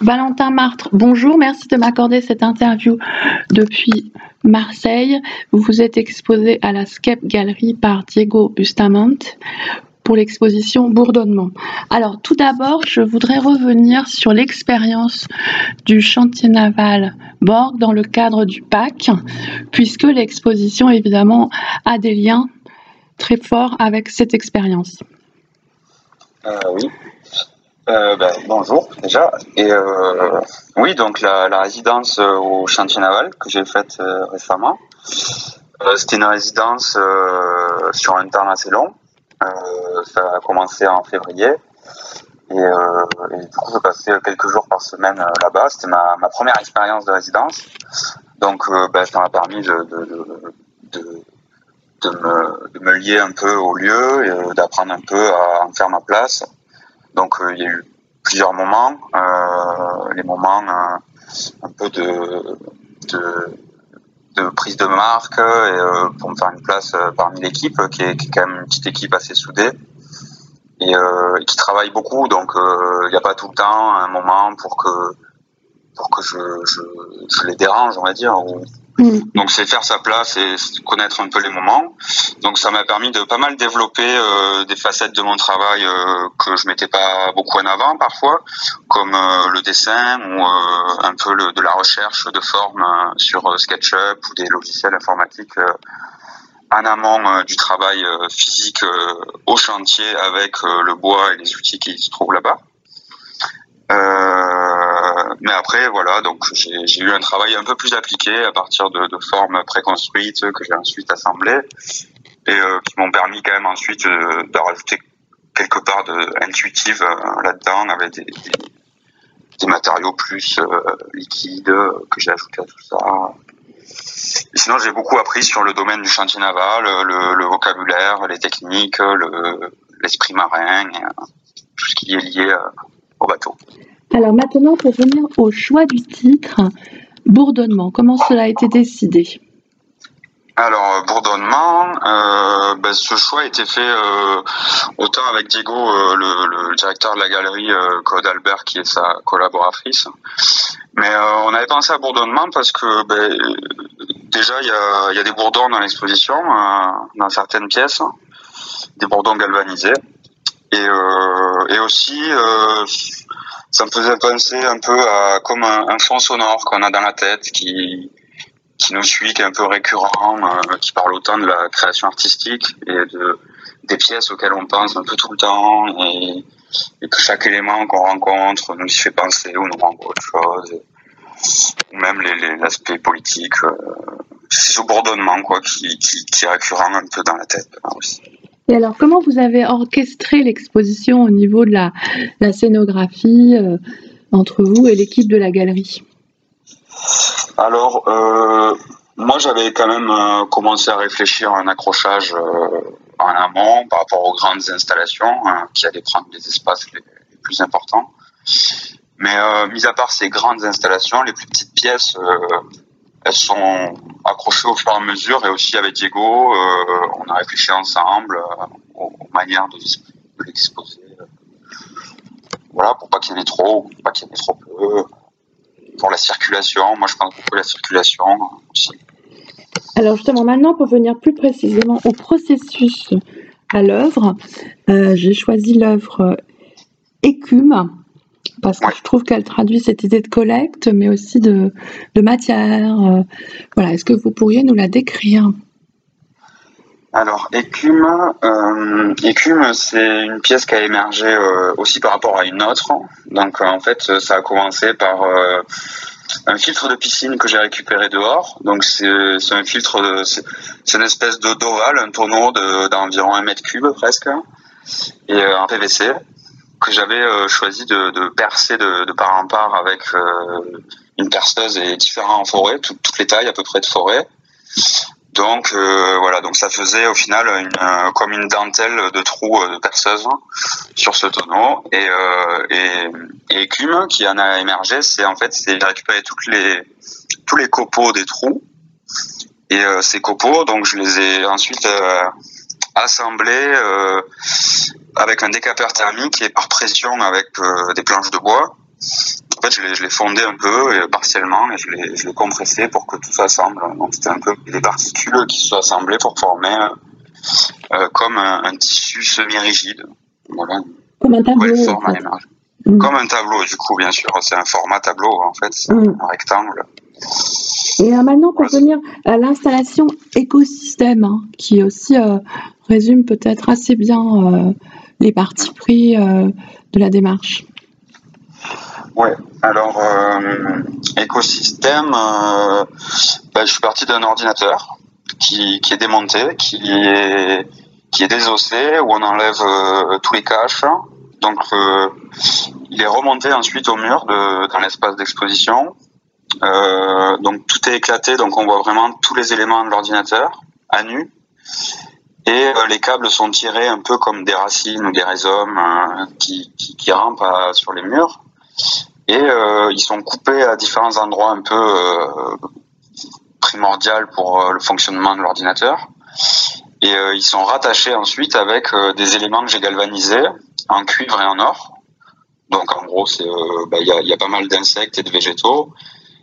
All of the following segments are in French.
Valentin Martre, bonjour, merci de m'accorder cette interview depuis Marseille. Vous êtes exposé à la Skep Galerie par Diego Bustamante pour l'exposition Bourdonnement. Alors tout d'abord, je voudrais revenir sur l'expérience du chantier naval Borg dans le cadre du PAC, puisque l'exposition évidemment a des liens très forts avec cette expérience. Euh, oui, euh, ben, bonjour déjà. Et euh, oui, donc la, résidence euh, au chantier naval que j'ai faite récemment, c'était une résidence sur un temps assez long. ça a commencé en février. Et, du coup, je passais quelques jours par semaine là-bas. C'était ma, première expérience de résidence. Donc, ben, ça m'a permis de, me, lier un peu au lieu et d'apprendre un peu à en faire ma place donc euh, il y a eu plusieurs moments, euh, les moments euh, un peu de, de, prise de marque et, pour me faire une place parmi l'équipe, qui est, quand même une petite équipe assez soudée et, qui travaille beaucoup. Donc il n'y a pas tout le temps un moment pour que pour que je, je, je les dérange, on va dire, ou, Mm. Donc c'est faire sa place et connaître un peu les moments. Donc ça m'a permis de pas mal développer euh, des facettes de mon travail euh, que je mettais pas beaucoup en avant parfois, comme euh, le dessin ou un peu de la recherche de forme sur SketchUp ou des logiciels informatiques en amont du travail physique au chantier avec le bois et les outils qui se trouvent là-bas. Euh, mais après, voilà, donc j'ai eu un travail un peu plus appliqué à partir de, formes préconstruites que j'ai ensuite assemblées et euh, qui m'ont permis quand même ensuite euh, de rajouter quelque part de intuitive là-dedans avec des, des, matériaux plus liquides que j'ai ajouté à tout ça. Sinon, j'ai beaucoup appris sur le domaine du chantier naval, le, vocabulaire, les techniques, l'esprit marin, tout ce qui est lié au bateau. Alors maintenant, pour venir au choix du titre, Bourdonnement, comment cela a été décidé? Alors bourdonnement, euh, ben, ce choix a été fait euh, autant avec Diego, euh, le, directeur de la galerie, Claude Albert, qui est sa collaboratrice. Mais on avait pensé à bourdonnement parce que ben, déjà il y a, des bourdons dans l'exposition, dans certaines pièces, des bourdons galvanisés. Et aussi ça me faisait penser un peu à comme un, fond sonore qu'on a dans la tête qui qui nous suit, qui est un peu récurrent, euh, qui parle autant de la création artistique et de des pièces auxquelles on pense un peu tout le temps et, que chaque élément qu'on rencontre nous y fait penser ou nous renvoie autre chose ou même l'aspect les, politique euh, c'est ce bourdonnement quoi qui, qui, qui, est récurrent un peu dans la tête aussi. Et alors, comment vous avez orchestré l'exposition au niveau de la, scénographie euh, entre vous et l'équipe de la galerie? Alors, euh, moi, j'avais quand même euh, commencé à réfléchir à un accrochage en amont par rapport aux grandes installations hein, qui allaient prendre les espaces les, plus importants. Mais mis à part ces grandes installations, les plus petites pièces elles sont accrochées au fur et à mesure et aussi avec Diego, euh, on a réfléchi ensemble euh, aux, manières de. Euh, voilà, pour pas qu'il y en ait trop, pour pas qu'il y en ait trop peu. Pour la circulation, moi je pense beaucoup la circulation aussi. Alors justement, maintenant pour venir plus précisément au processus à l'œuvre, j'ai choisi l'œuvre Écume parce que je trouve qu'elle traduit cette idée de collecte, mais aussi de, matière. Euh, voilà, est-ce que vous pourriez nous la décrire? Alors, Écume, euh, Écume, c'est une pièce qui a émergé euh, aussi par rapport à une autre. Donc, en fait, ça a commencé par un filtre de piscine que j'ai récupéré dehors. Donc, c'est un filtre, c'est une espèce de d'ovale, un tonneau d'environ un mètre cube presque, et en PVC que j'avais euh, choisi de, percer de, de, part en part avec euh, une perceuse et différents en forêt, toutes les tailles à peu près de forêt. Donc euh, voilà, donc ça faisait au final une, comme une dentelle de trous de perceuse sur ce tonneau. Et, et, et écume qui en a émergé, c'est en fait c'est récupérer toutes les tous les copeaux des trous. Et ces copeaux, donc je les ai ensuite assemblés avec un décapeur thermique et par pression avec euh, des planches de bois. en fait, je l'ai fondé un peu et, partiellement et je l'ai compressé pour que tout s'assemble. Donc c'était un peu des particules qui se sont assemblées pour former euh, comme un, tissu semi-rigide. Voilà. Comme un tableau. Mm. Comme un tableau, du coup, bien sûr. C'est un format tableau, en fait. C'est mm. un rectangle. Et euh, maintenant, pour venir à l'installation écosystème, hein, qui aussi euh, résume peut-être assez bien euh, les parties pris de la démarche. Ouais, alors écosystème, bah, je suis parti d'un ordinateur qui, qui, est démonté, qui est, qui est désossé, où on enlève tous les caches. Donc, il est remonté ensuite au mur dans l'espace d'exposition. Euh, donc tout est éclaté, donc on voit vraiment tous les éléments de l'ordinateur à nu. Et euh, les câbles sont tirés un peu comme des racines ou des rhizomes euh, qui, qui, rampent sur les murs. Et ils sont coupés à différents endroits un peu primordial pour le fonctionnement de l'ordinateur. Et ils sont rattachés ensuite avec des éléments que j'ai galvanisés en cuivre et en or. Donc en gros, bah, il y, a, pas mal d'insectes et de végétaux.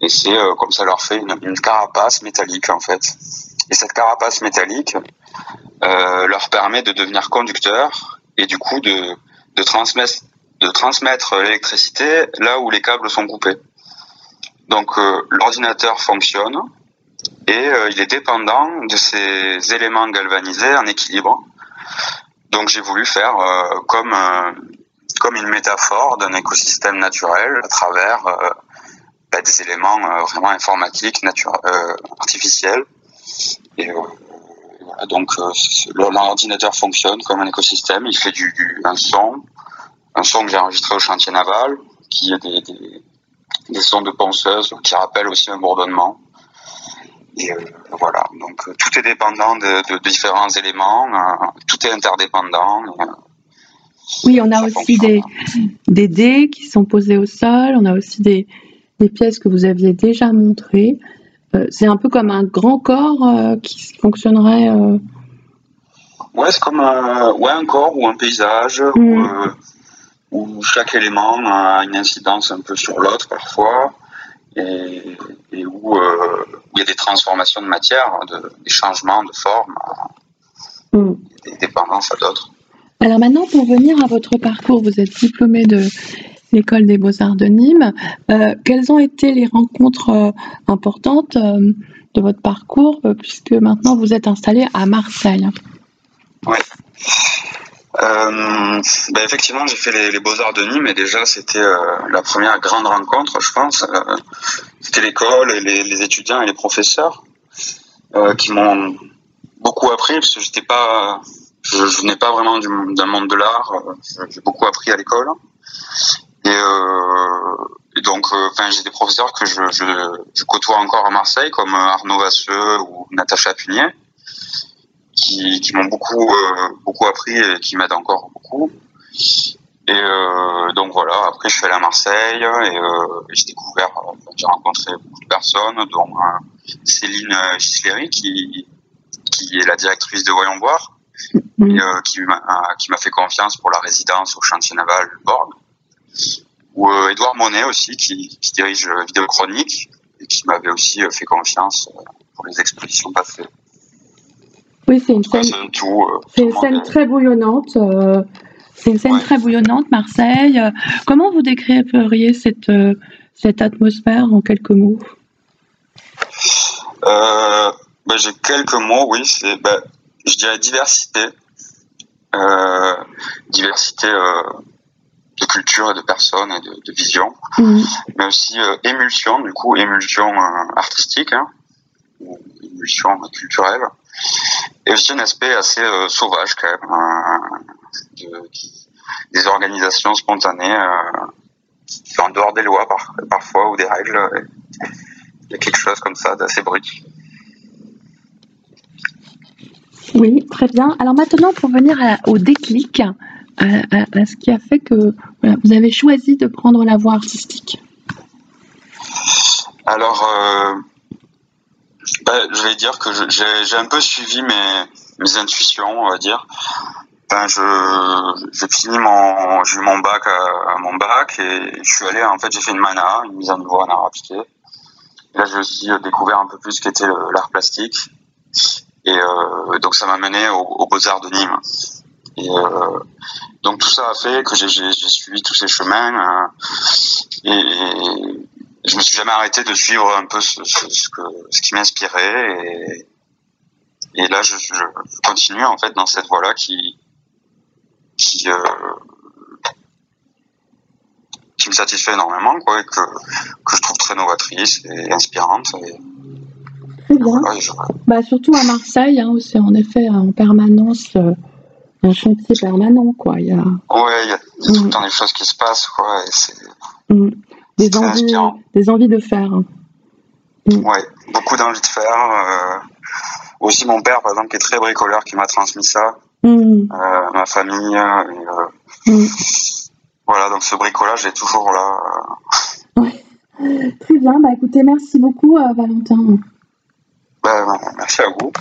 Et c'est euh, comme ça leur fait une, carapace métallique en fait. Et cette carapace métallique euh, leur permet de devenir conducteur et du coup de, de transmettre de transmettre l'électricité là où les câbles sont coupés. Donc euh, l'ordinateur fonctionne et il est dépendant de ces éléments galvanisés en équilibre. Donc j'ai voulu faire comme comme une métaphore d'un écosystème naturel à travers bah, des éléments euh, vraiment informatiques, naturels, euh, artificiels. Et euh, voilà, donc l'ordinateur fonctionne comme un écosystème. Il fait du, un son, un son que j'ai enregistré au chantier naval, qui est des, des, des sons de ponceuse qui rappellent aussi un bourdonnement. Et voilà, donc tout est dépendant de, de, différents éléments, tout est interdépendant. oui, on a aussi des, des dés qui sont posés au sol, on a aussi des, des pièces que vous aviez déjà montrées. Euh, c'est un peu comme un grand corps euh, qui fonctionnerait. Euh... Ouais, c'est comme un, ouais, un corps ou un paysage mm. où, chaque élément a une incidence un peu sur l'autre parfois et, où il y a des transformations de matière, des changements de forme, mm. des dépendances à d'autres. Alors maintenant, pour venir à votre parcours, vous êtes diplômé de l'école des beaux-arts de Nîmes. Euh, quelles ont été les rencontres euh, importantes euh, de votre parcours, puisque maintenant vous êtes installé à Marseille? Oui. Ben, effectivement, j'ai fait les, Beaux-Arts de Nîmes et déjà c'était la première grande rencontre, je pense. c'était l'école, et les, étudiants et les professeurs qui m'ont beaucoup appris parce que je, je venais pas vraiment d'un monde de l'art. j'ai beaucoup appris à l'école. Euh, et, donc, euh, enfin, j'ai des professeurs que je, je, côtoie encore à Marseille, comme euh, Arnaud Vasseux ou Natacha Punier, qui, qui m'ont beaucoup, beaucoup appris et qui m'aident encore beaucoup. Et donc voilà, après je suis allé à Marseille et, j'ai découvert, j'ai rencontré beaucoup de personnes, dont Céline Gisleri qui, qui est la directrice de Voyons Boire, mmh. et, qui m'a fait confiance pour la résidence au chantier naval Borg ou euh, Edouard Monet aussi, qui, qui dirige euh, Vidéo Chronique et qui m'avait aussi euh, fait confiance pour les expositions passées. Oui, c'est une scène, c'est une scène très bouillonnante. c'est une scène très bouillonnante, Marseille. Comment vous décririez cette, cette atmosphère en quelques mots? Euh, bah, J'ai quelques mots, oui. C'est, bah, je dirais diversité. Euh, diversité de culture et de personnes et de, de vision, mhm. mais aussi euh, émulsion, du coup, émulsion euh, artistique, hein, émulsion culturelle, et aussi un aspect assez euh, sauvage quand même, de, des organisations spontanées qui en dehors des lois par, parfois ou des règles. Il y a quelque chose comme ça d'assez brut. Oui, très bien. Alors maintenant, pour venir au déclic, à, ce qui a fait que vous avez choisi de prendre la voie artistique. Alors, euh, bah, je vais dire que j'ai un peu suivi mes, mes, intuitions, on va dire. ben j'ai fini mon eu mon bac à, mon bac et je suis allé en fait j'ai fait une mana une mise en niveau en art appliqué. Là j'ai aussi découvert un peu plus ce qu'était l'art plastique. Et euh, donc ça m'a mené aux Beaux Arts de Nîmes et euh, donc tout ça a fait que j'ai suivi tous ces chemins euh, et, je me suis jamais arrêté de suivre un peu ce, ce, que, ce qui m'inspirait et, et là je, je, continue en fait dans cette voie là qui qui euh, qui me satisfait énormément quoi et que, que je trouve très novatrice et inspirante et, Très bien. Bah, surtout à Marseille, hein, c'est en effet en permanence euh, un chantier permanent. Quoi. Il y a... Ouais, il y a tout le mm. temps des choses qui se passent. Quoi, et c'est, mm. des, envies, des envies de faire. Mm. Ouais, beaucoup d'envie de faire. Euh, aussi mon père, par exemple, qui est très bricoleur, qui m'a transmis ça. Euh, ma famille. Voilà, donc ce bricolage est toujours là. Ouais. Très bien, bah écoutez, merci beaucoup Valentin. Ben, merci à vous.